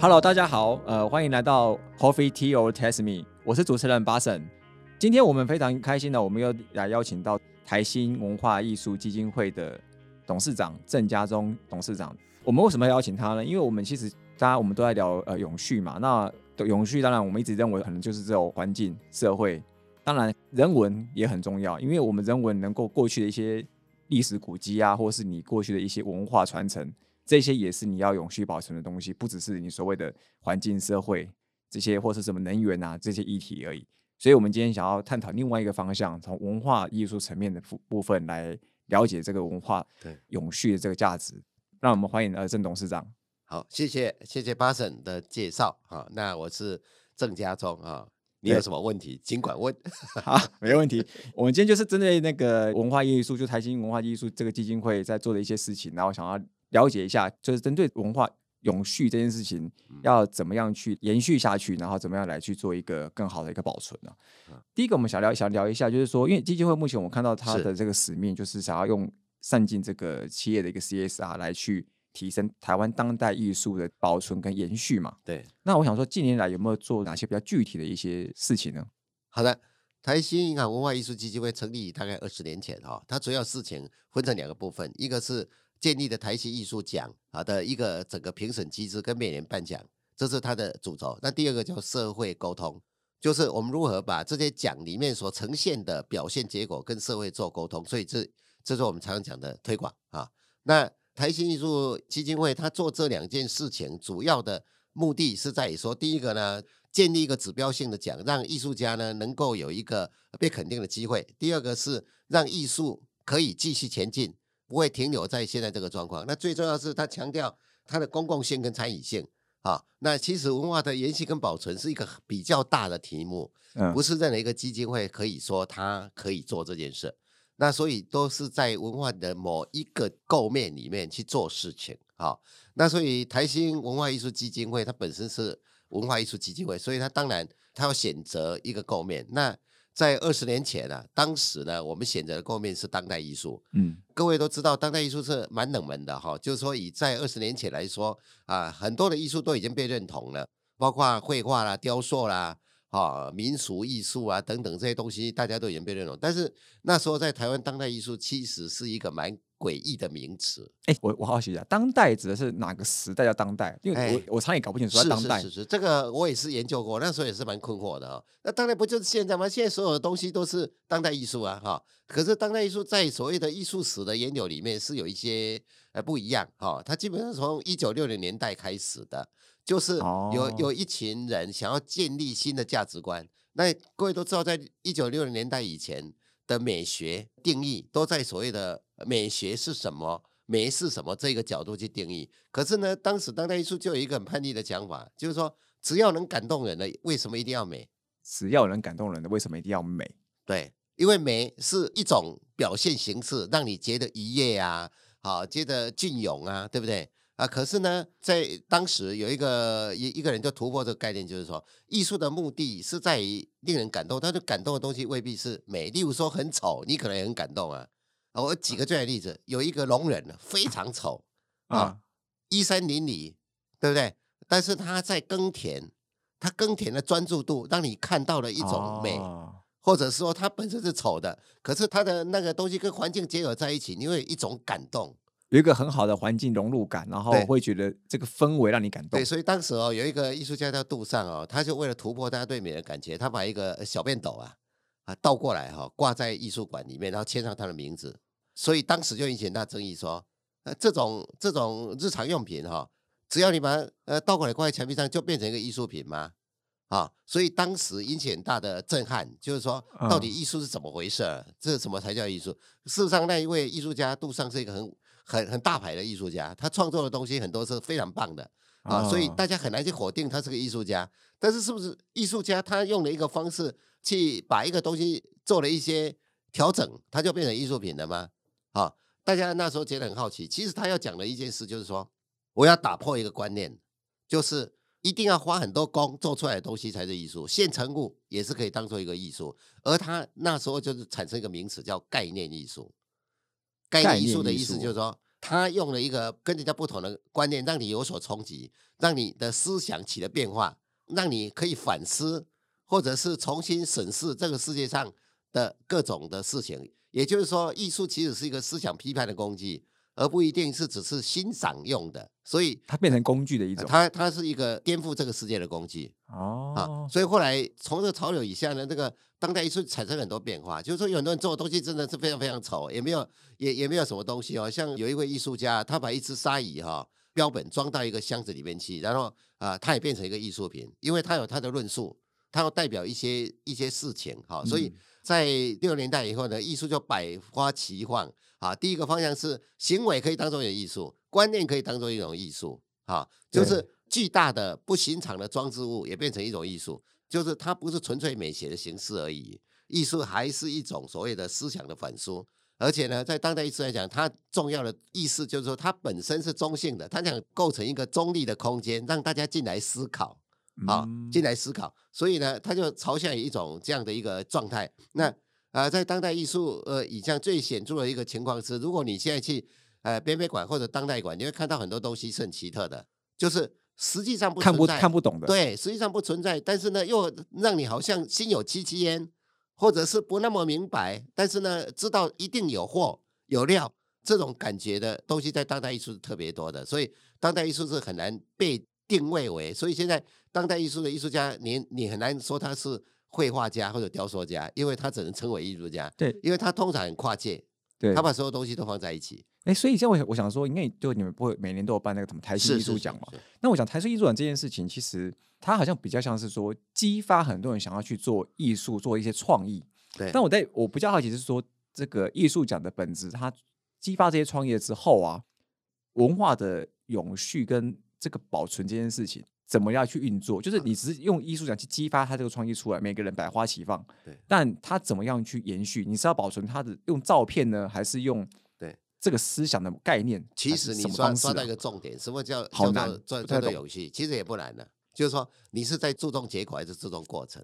Hello，大家好，呃，欢迎来到 Coffee Tea or Test Me，我是主持人巴神。今天我们非常开心的，我们又来邀请到台新文化艺术基金会的董事长郑家忠董事长。我们为什么要邀请他呢？因为我们其实大家我们都在聊呃永续嘛。那永续当然我们一直认为可能就是这种环境、社会，当然人文也很重要，因为我们人文能够过去的一些历史古迹啊，或是你过去的一些文化传承。这些也是你要永续保存的东西，不只是你所谓的环境、社会这些，或是什么能源啊这些议题而已。所以，我们今天想要探讨另外一个方向，从文化艺术层面的部部分来了解这个文化永续的这个价值。让我们欢迎呃郑董事长。好，谢谢谢谢巴神的介绍啊。那我是郑家忠啊，你有什么问题尽管问。好，没问题。我们今天就是针对那个文化艺术，就台新文化艺术这个基金会在做的一些事情，然后想要。了解一下，就是针对文化永续这件事情，要怎么样去延续下去，然后怎么样来去做一个更好的一个保存呢？第一个，我们想聊想聊一下，就是说，因为基金会目前我们看到它的这个使命，就是想要用善尽这个企业的一个 CSR 来去提升台湾当代艺术的保存跟延续嘛。对。那我想说，近年来有没有做哪些比较具体的一些事情呢？好的，台新银行文化艺术基金会成立大概二十年前哈，它主要事情分成两个部分，一个是。建立的台新艺术奖啊的一个整个评审机制跟每年颁奖，这是它的主轴。那第二个叫社会沟通，就是我们如何把这些奖里面所呈现的表现结果跟社会做沟通。所以这这是我们常常讲的推广啊。那台新艺术基金会它做这两件事情，主要的目的是在于说，第一个呢，建立一个指标性的奖，让艺术家呢能够有一个被肯定的机会；第二个是让艺术可以继续前进。不会停留在现在这个状况。那最重要是他强调它的公共性跟参与性啊。那其实文化的延续跟保存是一个比较大的题目，不是任何一个基金会可以说它可以做这件事。那所以都是在文化的某一个构面里面去做事情啊。那所以台新文化艺术基金会它本身是文化艺术基金会，所以它当然它要选择一个构面。那在二十年前啊，当时呢，我们选择的构面是当代艺术。嗯，各位都知道，当代艺术是蛮冷门的哈。就是说，以在二十年前来说啊，很多的艺术都已经被认同了，包括绘画啦、雕塑啦、啊民俗艺术啊等等这些东西，大家都已经被认同。但是那时候在台湾，当代艺术其实是一个蛮。诡异的名词，哎，我我好奇一下，当代指的是哪个时代叫当代？因为我我常也搞不清楚。是是是是，这个我也是研究过，那时候也是蛮困惑的啊。那当代不就是现在吗？现在所有的东西都是当代艺术啊，哈。可是当代艺术在所谓的艺术史的研究里面是有一些呃不一样哈。它基本上从一九六零年代开始的，就是有有一群人想要建立新的价值观。那各位都知道，在一九六零年代以前。的美学定义都在所谓的美学是什么，美是什么这个角度去定义。可是呢，当时当代艺术就有一个很叛逆的讲法，就是说，只要能感动人的，为什么一定要美？只要能感动人的，为什么一定要美？对，因为美是一种表现形式，让你觉得愉悦啊，好，觉得隽永啊，对不对？啊，可是呢，在当时有一个一一个人就突破这个概念，就是说，艺术的目的是在于令人感动，但是感动的东西未必是美。例如说很丑，你可能也很感动啊。我举个最好的例子，有一个聋人非常丑 啊，衣衫褴褛，对不对？但是他在耕田，他耕田的专注度让你看到了一种美，或者说他本身是丑的，可是他的那个东西跟环境结合在一起，你会有一种感动。有一个很好的环境融入感，然后会觉得这个氛围让你感动。对，所以当时哦，有一个艺术家叫杜尚哦，他就为了突破大家对美的感觉，他把一个小便斗啊啊倒过来哈，挂在艺术馆里面，然后签上他的名字。所以当时就引起很大争议，说呃这种这种日常用品哈，只要你把它呃倒过来挂在墙壁上，就变成一个艺术品吗？啊，所以当时引起很大的震撼，就是说到底艺术是怎么回事？这什么才叫艺术？事实上，那一位艺术家杜尚是一个很。很很大牌的艺术家，他创作的东西很多是非常棒的啊，所以大家很难去否定他是个艺术家。但是是不是艺术家他用了一个方式去把一个东西做了一些调整，它就变成艺术品了吗？啊，大家那时候觉得很好奇。其实他要讲的一件事就是说，我要打破一个观念，就是一定要花很多工做出来的东西才是艺术，现成物也是可以当做一个艺术。而他那时候就是产生一个名词叫概念艺术。概念艺术的意思就是说，他用了一个跟人家不同的观念，让你有所冲击，让你的思想起了变化，让你可以反思，或者是重新审视这个世界上的各种的事情。也就是说，艺术其实是一个思想批判的工具。而不一定是只是欣赏用的，所以它变成工具的一种。它它是一个颠覆这个世界的工具哦。啊，所以后来从这个潮流以下呢，这个当代艺术产生很多变化。就是说，有很多人做的东西真的是非常非常丑，也没有也也没有什么东西哦。像有一位艺术家，他把一只鲨鱼哈标本装到一个箱子里面去，然后啊，它也变成一个艺术品，因为它有它的论述，它要代表一些一些事情哈。所以在六年代以后呢，艺术就百花齐放。啊，第一个方向是行为可以当做一种艺术，观念可以当做一种艺术。啊，就是巨大的不寻常的装置物也变成一种艺术，就是它不是纯粹美学的形式而已，艺术还是一种所谓的思想的反思。而且呢，在当代艺术来讲，它重要的意思就是说，它本身是中性的，它想构成一个中立的空间，让大家进来思考，啊，进来思考。所以呢，他就朝向一种这样的一个状态。那啊，在当代艺术，呃，以上最显著的一个情况是，如果你现在去，呃，边边馆或者当代馆，你会看到很多东西是很奇特的，就是实际上不看不看不懂的，对，实际上不存在，但是呢，又让你好像心有戚戚焉，或者是不那么明白，但是呢，知道一定有货有料，这种感觉的东西在当代艺术是特别多的，所以当代艺术是很难被定位为，所以现在当代艺术的艺术家，你你很难说他是。绘画家或者雕塑家，因为他只能称为艺术家。对，因为他通常很跨界，对，他把所有东西都放在一起。哎，所以像我我想说，应该就你们不会每年都有办那个什么台式艺术奖嘛？那我想台式艺术奖这件事情，其实它好像比较像是说激发很多人想要去做艺术，做一些创意。对。但我在我比较好奇是说，这个艺术奖的本质，它激发这些创业之后啊，文化的永续跟这个保存这件事情。怎么样去运作？就是你只是用艺术奖去激发他这个创意出来，每个人百花齐放。对，但他怎么样去延续？你是要保存他的用照片呢，还是用对这个思想的概念？其实你抓抓到一个重点，什么叫好难做做的游戏？其实也不难的，就是说你是在注重结果还是注重过程？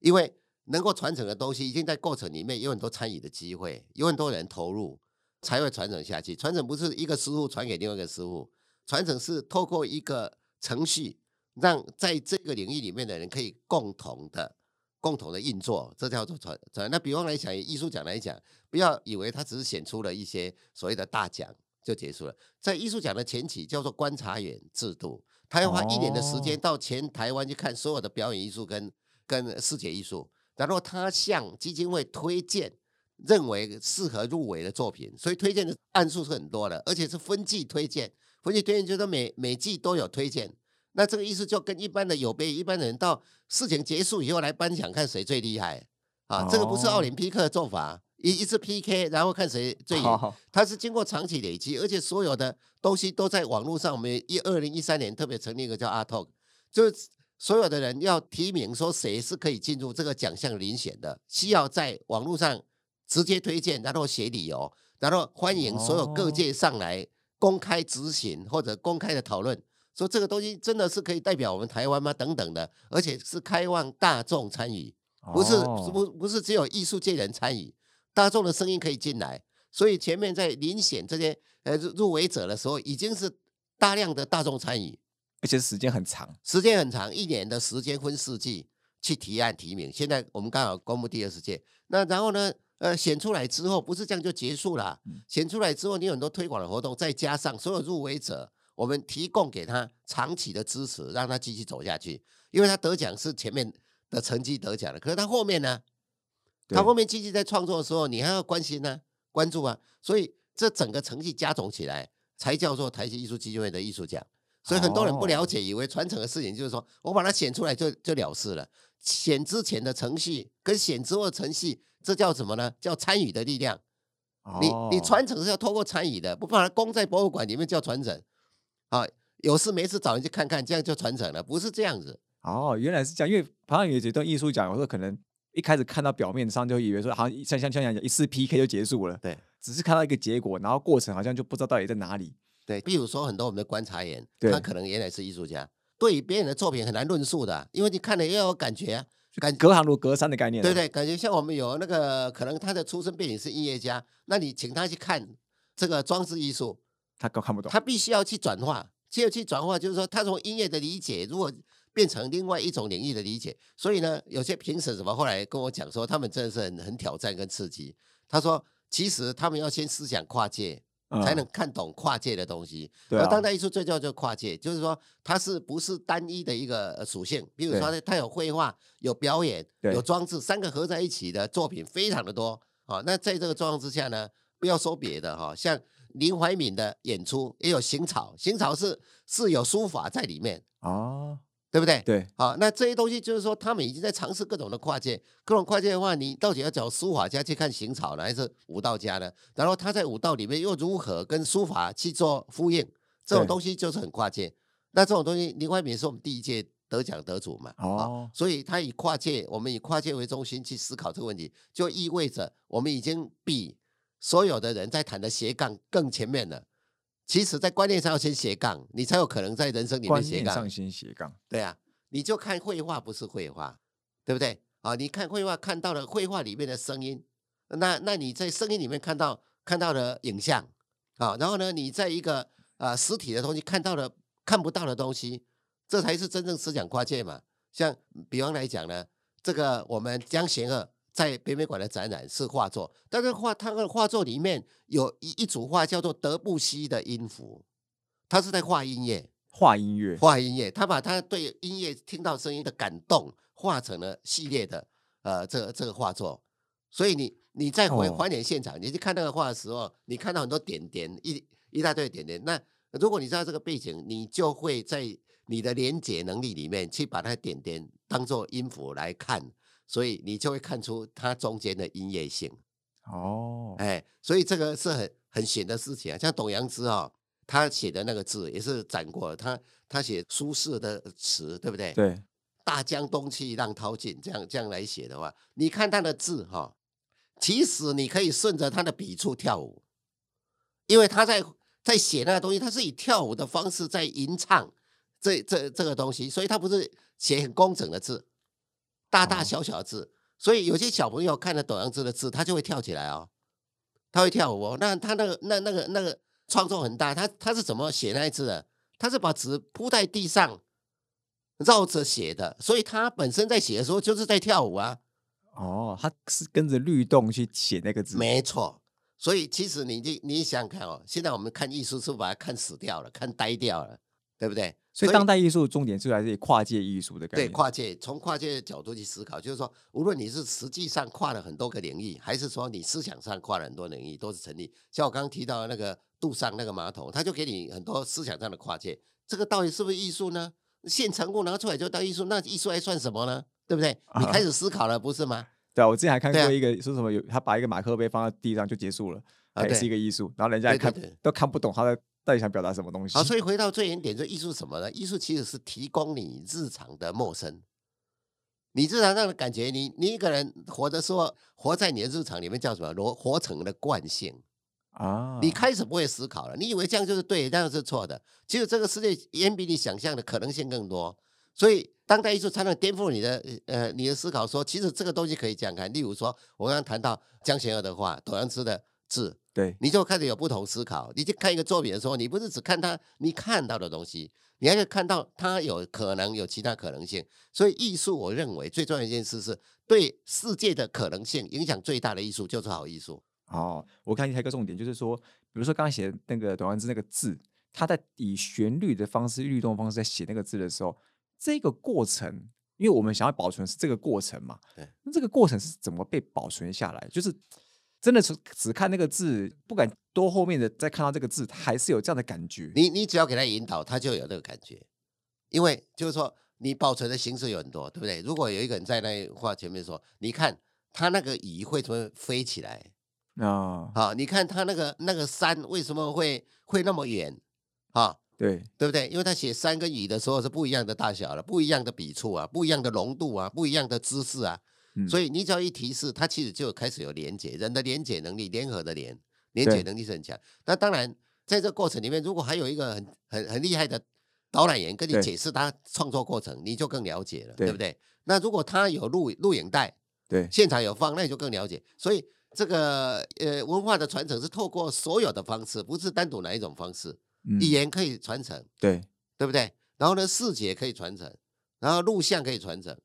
因为能够传承的东西，已经在过程里面有很多参与的机会，有很多人投入，才会传承下去。传承不是一个师傅传给另外一个师傅，传承是透过一个。程序让在这个领域里面的人可以共同的、共同的运作，这叫做传传。那比方来讲，艺术奖来讲，不要以为他只是选出了一些所谓的大奖就结束了。在艺术奖的前期叫做观察员制度，他要花一年的时间到全台湾去看所有的表演艺术跟跟视觉艺术，然后他向基金会推荐认为适合入围的作品，所以推荐的案数是很多的，而且是分季推荐。分季推荐就是每每季都有推荐，那这个意思就跟一般的有被一般的人到事情结束以后来颁奖，看谁最厉害啊？这个不是奥林匹克的做法，一一次 PK，然后看谁最赢。它是经过长期累积，而且所有的东西都在网络上。我们一二零一三年特别成立一个叫 Art Talk，就是所有的人要提名说谁是可以进入这个奖项遴选的，需要在网络上直接推荐，然后写理由，然后欢迎所有各界上来。公开执行或者公开的讨论，说这个东西真的是可以代表我们台湾吗？等等的，而且是开放大众参与，不是不不是只有艺术界人参与，大众的声音可以进来。所以前面在遴选这些呃入围者的时候，已经是大量的大众参与，而且时间很长，时间很长，一年的时间分四季去提案提名。现在我们刚好公布第二十届，那然后呢？呃，选出来之后不是这样就结束了。选出来之后，你有很多推广的活动，再加上所有入围者，我们提供给他长期的支持，让他继续走下去。因为他得奖是前面的成绩得奖了，可是他后面呢？他后面继续在创作的时候，你还要关心呢，关注啊。所以这整个程序加总起来，才叫做台西艺术基金会的艺术奖。所以很多人不了解，以为传承的事情就是说我把它选出来就就了事了。选之前的程序跟选之后的程序。这叫什么呢？叫参与的力量。你你传承是要透过参与的，不把它供在博物馆里面叫传承。啊，有事没事找人去看看，这样就传承了，不是这样子。哦，原来是这样。因为好像有几段艺术奖，有时候可能一开始看到表面上就以为说，好像像像像讲一次 PK 就结束了。对，只是看到一个结果，然后过程好像就不知道到底在哪里。对，比如说很多我们的观察员，他可能原来是艺术家，对于别人的作品很难论述的，因为你看了要有感觉啊。感隔行如隔山的概念，对对，感觉像我们有那个可能他的出身背景是音乐家，那你请他去看这个装置艺术，他都看不懂。他必须要去转化，就要去转化，就是说他从音乐的理解，如果变成另外一种领域的理解，所以呢，有些评审什么后来跟我讲说，他们真的是很很挑战跟刺激。他说，其实他们要先思想跨界。才能看懂跨界的东西。而当代艺术最重要就是跨界，就是说它是不是单一的一个属性？比如说它有绘画、有表演、有装置，三个合在一起的作品非常的多。啊，那在这个状况之下呢，不要说别的哈，像林怀民的演出也有行草，行草是是有书法在里面哦。对不对？对，好，那这些东西就是说，他们已经在尝试各种的跨界，各种跨界的话，你到底要找书法家去看行草呢，还是武道家呢？然后他在武道里面又如何跟书法去做呼应？这种东西就是很跨界。那这种东西，林怀民是我们第一届得奖得主嘛？哦，所以他以跨界，我们以跨界为中心去思考这个问题，就意味着我们已经比所有的人在谈的斜杠更前面了。其实，在观念上要先斜杠，你才有可能在人生里面斜杠。上先斜杠，对啊，你就看绘画不是绘画，对不对？啊，你看绘画看到了绘画里面的声音，那那你在声音里面看到看到了影像，啊，然后呢，你在一个啊实体的东西看到了看不到的东西，这才是真正思想跨界嘛。像比方来讲呢，这个我们江贤二。在北美馆的展览是画作，但是画他的画作里面有一一组画叫做德布西的音符，他是在画音乐，画音乐，画音乐，他把他对音乐听到声音的感动画成了系列的呃这个这个画作，所以你你在回还原现场，你去看那个画的时候，你看到很多点点一一大堆点点，那如果你知道这个背景，你就会在你的连接能力里面去把它点点当做音符来看。所以你就会看出它中间的音乐性哦，哎，所以这个是很很显的事情啊。像董阳之啊，他写的那个字也是展过，他他写苏轼的词，对不对？对，大江东去，浪淘尽，这样这样来写的话，你看他的字哈，其实你可以顺着他的笔触跳舞，因为他在在写那个东西，他是以跳舞的方式在吟唱这这这个东西，所以他不是写很工整的字。大大小小的字，所以有些小朋友看了董阳之的字，他就会跳起来哦，他会跳舞哦。那他那个那那个那个创作很大，他他是怎么写那一字的？他是把纸铺在地上，绕着写的，所以他本身在写的时候就是在跳舞啊。哦，他是跟着律动去写那个字，没错。所以其实你你你想想看哦，现在我们看艺术是把它看死掉了，看呆掉了，对不对？所以当代艺术重点是来自于跨界艺术的概念。对，跨界从跨界的角度去思考，就是说，无论你是实际上跨了很多个领域，还是说你思想上跨了很多领域，都是成立。像我刚刚提到的那个杜尚那个马桶，他就给你很多思想上的跨界。这个到底是不是艺术呢？现成物拿出来就当艺术，那艺术还算什么呢？对不对？你开始思考了，不是吗？对啊，我之前还看过一个说什么，有他把一个马克杯放在地上就结束了，还是一个艺术，然后人家看都看不懂他的。到底想表达什么东西？好，所以回到最原点，这艺术什么呢？艺术其实是提供你日常的陌生，你日常上的感觉，你你一个人活着说，活在你的日常里面叫什么？活活成了惯性啊！你开始不会思考了，你以为这样就是对，这样是错的。其实这个世界远比你想象的可能性更多，所以当代艺术才能颠覆你的呃你的思考，说其实这个东西可以这样看。例如说，我刚刚谈到江贤儿的话，董阳之的字。对，你就开始有不同思考。你去看一个作品的时候，你不是只看他你看到的东西，你还可以看到他有可能有其他可能性。所以艺术，我认为最重要一件事是对世界的可能性影响最大的艺术就是好艺术。哦，我看还有一个重点就是说，比如说刚刚写那个短文字那个字，他在以旋律的方式、律动方式在写那个字的时候，这个过程，因为我们想要保存是这个过程嘛，对，那这个过程是怎么被保存下来？就是。真的是只看那个字，不敢多后面的再看到这个字，还是有这样的感觉。你你只要给他引导，他就有那个感觉。因为就是说，你保存的形式有很多，对不对？如果有一个人在那话前面说，你看他那个雨会怎么飞起来啊？好，你看他那个那个山为什么会会那么远？啊，对对不对？因为他写山跟雨的时候是不一样的大小了，不一样的笔触啊，不一样的浓度啊，不一样的姿势啊。所以你只要一提示，它其实就开始有连接，人的连接能力，联合的连，连接能力是很强。那当然，在这过程里面，如果还有一个很很很厉害的导览员跟你解释他创作过程，你就更了解了，对不对？那如果他有录录影带，对，现场有放，那你就更了解。所以这个呃文化的传承是透过所有的方式，不是单独哪一种方式。嗯语言可以传承，对，对不对？然后呢，视觉可以传承，然后录像可以传承，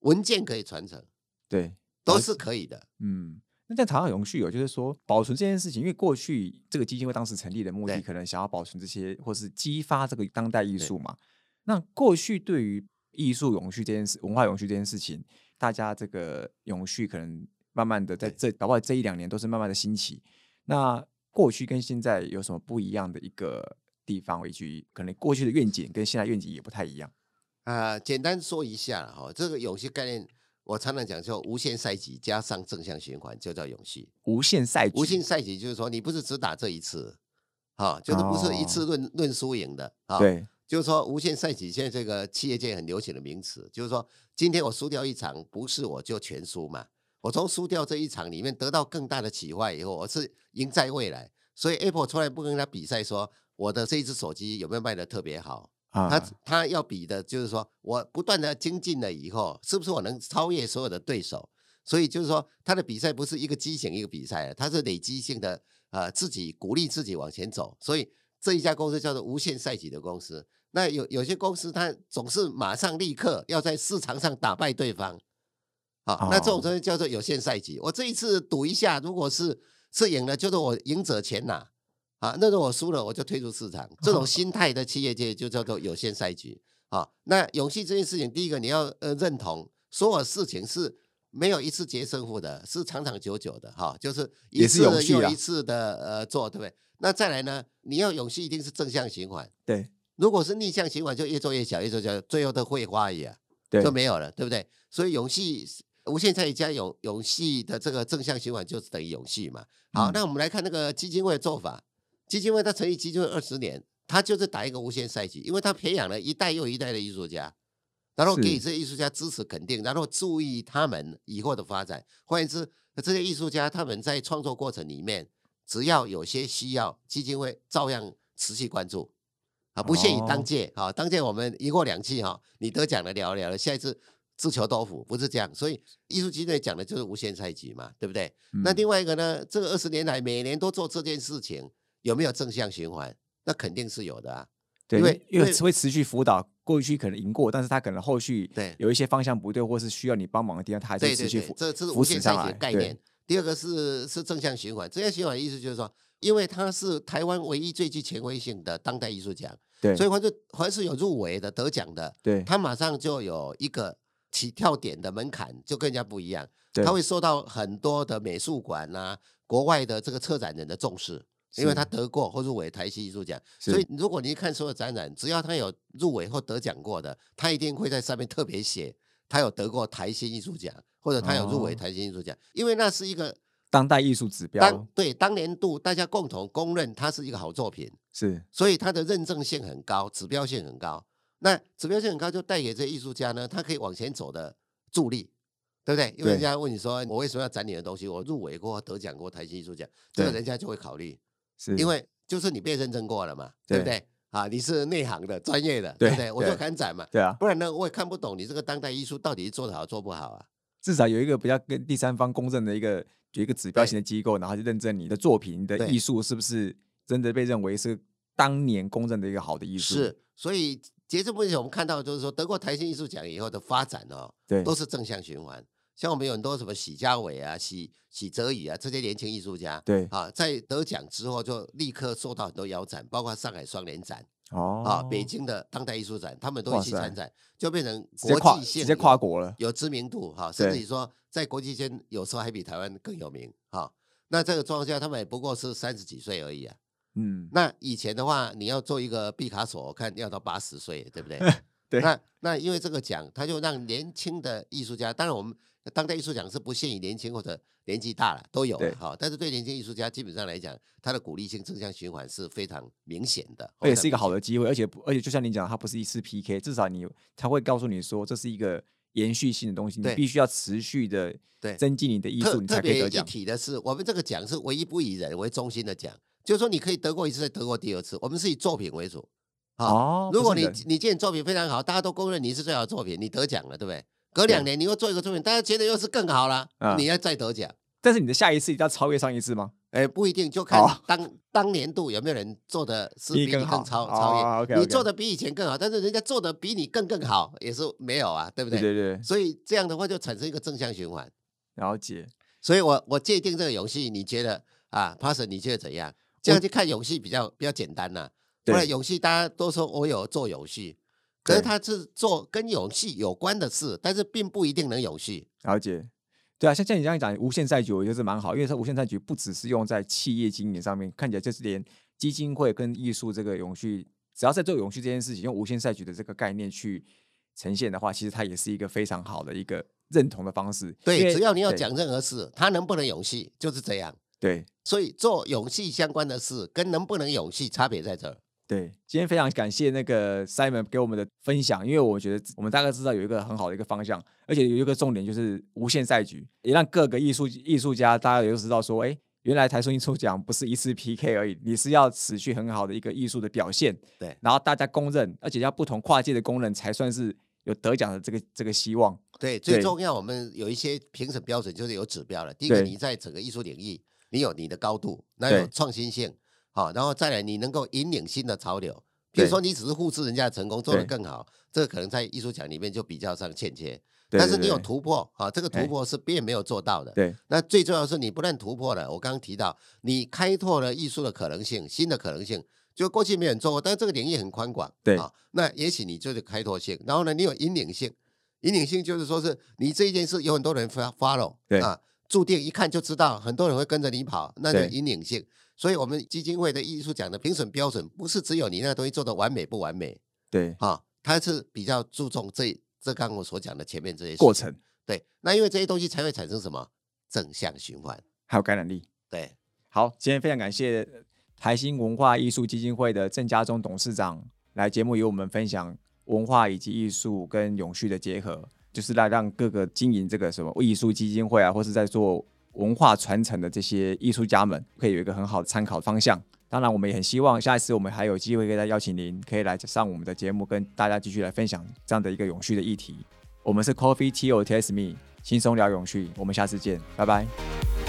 文件可以传承，对，都是可以的。嗯。那在长岛永续有，就是说保存这件事情，因为过去这个基金会当时成立的目的，可能想要保存这些，或是激发这个当代艺术嘛。那过去对于艺术永续这件事、文化永续这件事情，大家这个永续可能慢慢的在这，搞不好这一两年都是慢慢的兴起。那过去跟现在有什么不一样的一个地方，以及可能过去的愿景跟现在愿景也不太一样。啊、简单说一下了哈，这个永续概念，我常常讲说无限赛局加上正向循环，就叫永续。无限赛局，无限赛局就是说，你不是只打这一次，哈、就是不是一次论论输赢的啊。，对，就是说无限赛局现在这个企业界很流行的名词，就是说今天我输掉一场，不是我就全输嘛。我从输掉这一场里面得到更大的启发以后，我是赢在未来。所以 Apple 从来不跟他比赛说我的这一只手机有没有卖的特别好，啊，他他要比的就是说我不断的精进了以后，是不是我能超越所有的对手？所以就是说，他的比赛不是一个畸形一个比赛，他是累积性的，呃，自己鼓励自己往前走。所以这一家公司叫做无限赛局的公司。那有有些公司，它总是马上立刻要在市场上打败对方，好，那这种哦东西叫做有限赛局。我这一次赌一下，如果是是赢了，就是我赢者全拿。啊，那如果我输了，我就退出市场。这种心态的企业界就叫做有限赛局。啊，那勇气这件事情，第一个你要呃认同，所有事情是没有一次决胜负的，是长长久久的哈、就是一次又一次的呃做，对不对？那再来呢，你要勇气一定是正向循环，对如果是逆向循环，就越做越小，越做越小，最后的会花而已啊。对就没有了，对不对？所以勇气无限赛加永永续的这个正向循环就是等于勇气嘛。好，嗯那我们来看那个基金会的做法。基金会它成立基金会二十年，它就是打一个无限赛局，因为它培养了一代又一代的艺术家，然后给予这些艺术家支持肯定，然后注意他们以后的发展。换言之，这些艺术家他们在创作过程里面，只要有些需要，基金会照样持续关注。啊，不限于当哦届，啊，当届我们一过两季哈，你得奖了聊聊了，下一次自求多福，不是这样。所以艺术基金会讲的就是无限赛局嘛，对不对？那嗯另外一个呢，这个二十年来每年都做这件事情，有没有正向循环？那肯定是有的啊。对，因因为因为会持续辅导，过去可能赢过，但是他可能后续对有一些方向不对，或是需要你帮忙的地方，他还是持续扶，这这是扶无限上的概念。第二个是是正向循环，正向循环的意思就是说，因为他是台湾唯一最具权威性的当代艺术奖，对，所以凡是凡是有入围的、得奖的，对他马上就有一个起跳点的门槛，就更加不一样。对他会受到很多的美术馆呐、国外的这个策展人的重视，因为他得过或入围台西艺术奖。所以如果你看所有展览，只要他有入围或得奖过的，他一定会在上面特别写他有得过台新艺术奖，或者他有入围哦台新艺术奖，因为那是一个当代艺术指标当对当年度大家共同公认它是一个好作品。是所以它的认证性很高，指标性很高。那指标性很高，就带给这些艺术家呢，他可以往前走的助力，对不对？因为人家问你说，我为什么要展你的东西？我入围过、得奖过台新艺术奖，这个人家就会考虑，是，因为就是你被认证过了嘛，对不对对？啊，你是内行的、专业的，对对不对？我就对敢展嘛，对啊，不然呢，我也看不懂你这个当代艺术到底是做得好做不好啊。至少有一个比较跟第三方公正的一个有一个指标型的机构，然后去认证你的作品、你的对艺术是不是真的被认为是当年公认的一个好的艺术。是，所以截至目前我们看到，就是说得过台新艺术奖以后的发展哦，对，都是正向循环。像我们有很多什么许家伟啊、许许哲宇啊这些年轻艺术家，对啊，在得奖之后就立刻受到很多邀展，包括上海双年展哦啊、北京的当代艺术展，他们都哇会去参展，就变成国际性直接跨国了。有知名度哈，甚至对于说在国际间有时候还比台湾更有名哈。那这个状况下，他们也不过是三十几岁而已啊。嗯，那以前的话，你要做一个毕卡索，我看要到八十岁，对不对？对那那因为这个奖，他就让年轻的艺术家，当然我们当代艺术奖是不限于年轻或者年纪大了都有哈。但是对年轻艺术家基本上来讲，他的鼓励性正向循环是非常明显的，这也是一个好的。机会，而且而且就像你讲，它不是一次 PK，至少你他会告诉你说这是一个延续性的东西，你必须要持续的对增进你的艺术，你才可以得奖。一体的是，我们这个奖是唯一不以人为中心的奖，就是说你可以得过一次，再得过第二次，我们是以作品为主。啊哦，如果你你今天作品非常好，大家都公认你是最好的作品，你得奖了，对不对？隔两年你又做一个作品，大家觉得又是更好了，啊你要再得奖。但是你的下一次一定要超越上一次吗？哎，不一定，就看哦当当年度有没有人做的是比你更好超哦超越。你做的比以前更好，但是人家做的比你更更好，也是没有啊，对不对？对对对，所以这样的话就产生一个正向循环。了解。所以我我界定这个游戏，你觉得啊 p a s s 你觉得怎样？这样去看游戏比较比较简单呐、不然对游戏大家都说我有做游戏，可是他是做跟游戏有关的事，但是并不一定能有戏。了解，对啊，像像你这样讲，无限赛局我觉得是蛮好，因为它无限赛局不只是用在企业经营上面，看起来就是连基金会跟艺术这个永续，只要在做永续这件事情，用无限赛局的这个概念去呈现的话，其实它也是一个非常好的一个认同的方式。对，只要你要讲任何事，它能不能有戏就是这样。对所以做勇气相关的事跟能不能勇气差别在这儿。对，今天非常感谢那个 Simon 给我们的分享，因为我觉得我们大概知道有一个很好的一个方向，而且有一个重点就是无限赛局，也让各个艺术艺术家大家也都知道说，哎，原来台中艺术奖不是一次 PK 而已，你是要持续很好的一个艺术的表现，对然后大家公认，而且要不同跨界的公认才算是有得奖的这个这个希望。对，最重要，我们有一些评审标准就是有指标了。第一个，你在整个艺术领域，你有你的高度，那有创新性，好，然后再来你能够引领新的潮流。比如对。说，你只是复制人家的成功，做得更好，这个可能在艺术奖里面就比较上欠缺。但是你有突破，啊，这个哎。突破是别人没有做到的。对。那最重要是，你不但突破了，我刚刚提到，你开拓了艺术的可能性，新的可能性，就过去没有人做过，但是这个领域很宽广，对。啊，那也许你就是开拓性，然后呢，你有引领性，引领性就是说是你这一件事有很多人 fo- follow，对。啊，注定一看就知道，很多人会跟着你跑，那就引领性。所以，我们基金会的艺术奖的评审标准，不是只有你那个东西做的完美不完美对，啊，它是比较注重这这刚刚我所讲的前面这些事过程对，那因为这些东西才会产生什么正向循环。还有感染力。对，好，今天非常感谢台新文化艺术基金会的郑家忠董事长来节目与我们分享文化以及艺术跟永续的结合，就是来让各个经营这个什么艺术基金会啊，或是在做文化传承的这些艺术家们，可以有一个很好的参考方向。当然，我们也很希望下一次我们还有机会可以再邀请您，可以来上我们的节目，跟大家继续来分享这样的一个永续的议题。我们是 Coffee T O T S Me，轻松聊永续，我们下次见，拜拜。